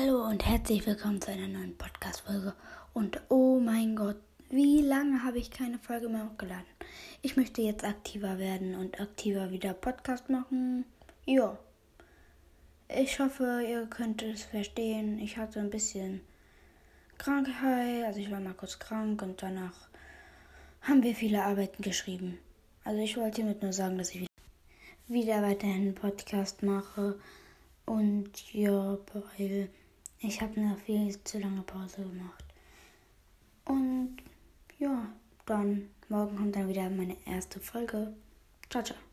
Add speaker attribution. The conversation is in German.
Speaker 1: Hallo und herzlich willkommen zu einer neuen Podcast-Folge. Und oh mein Gott, wie lange habe ich keine Folge mehr hochgeladen? Ich möchte jetzt aktiver werden und aktiver wieder Podcast machen. Ja. Ich hoffe, ihr könnt es verstehen. Ich hatte ein bisschen Krankheit, also ich war mal kurz krank und danach haben wir viele Arbeiten geschrieben. Also ich wollte hiermit nur sagen, dass ich wieder weiterhin einen Podcast mache. Und ja, weil ich habe eine viel zu lange Pause gemacht. Und ja, dann morgen kommt dann wieder meine erste Folge. Ciao, ciao.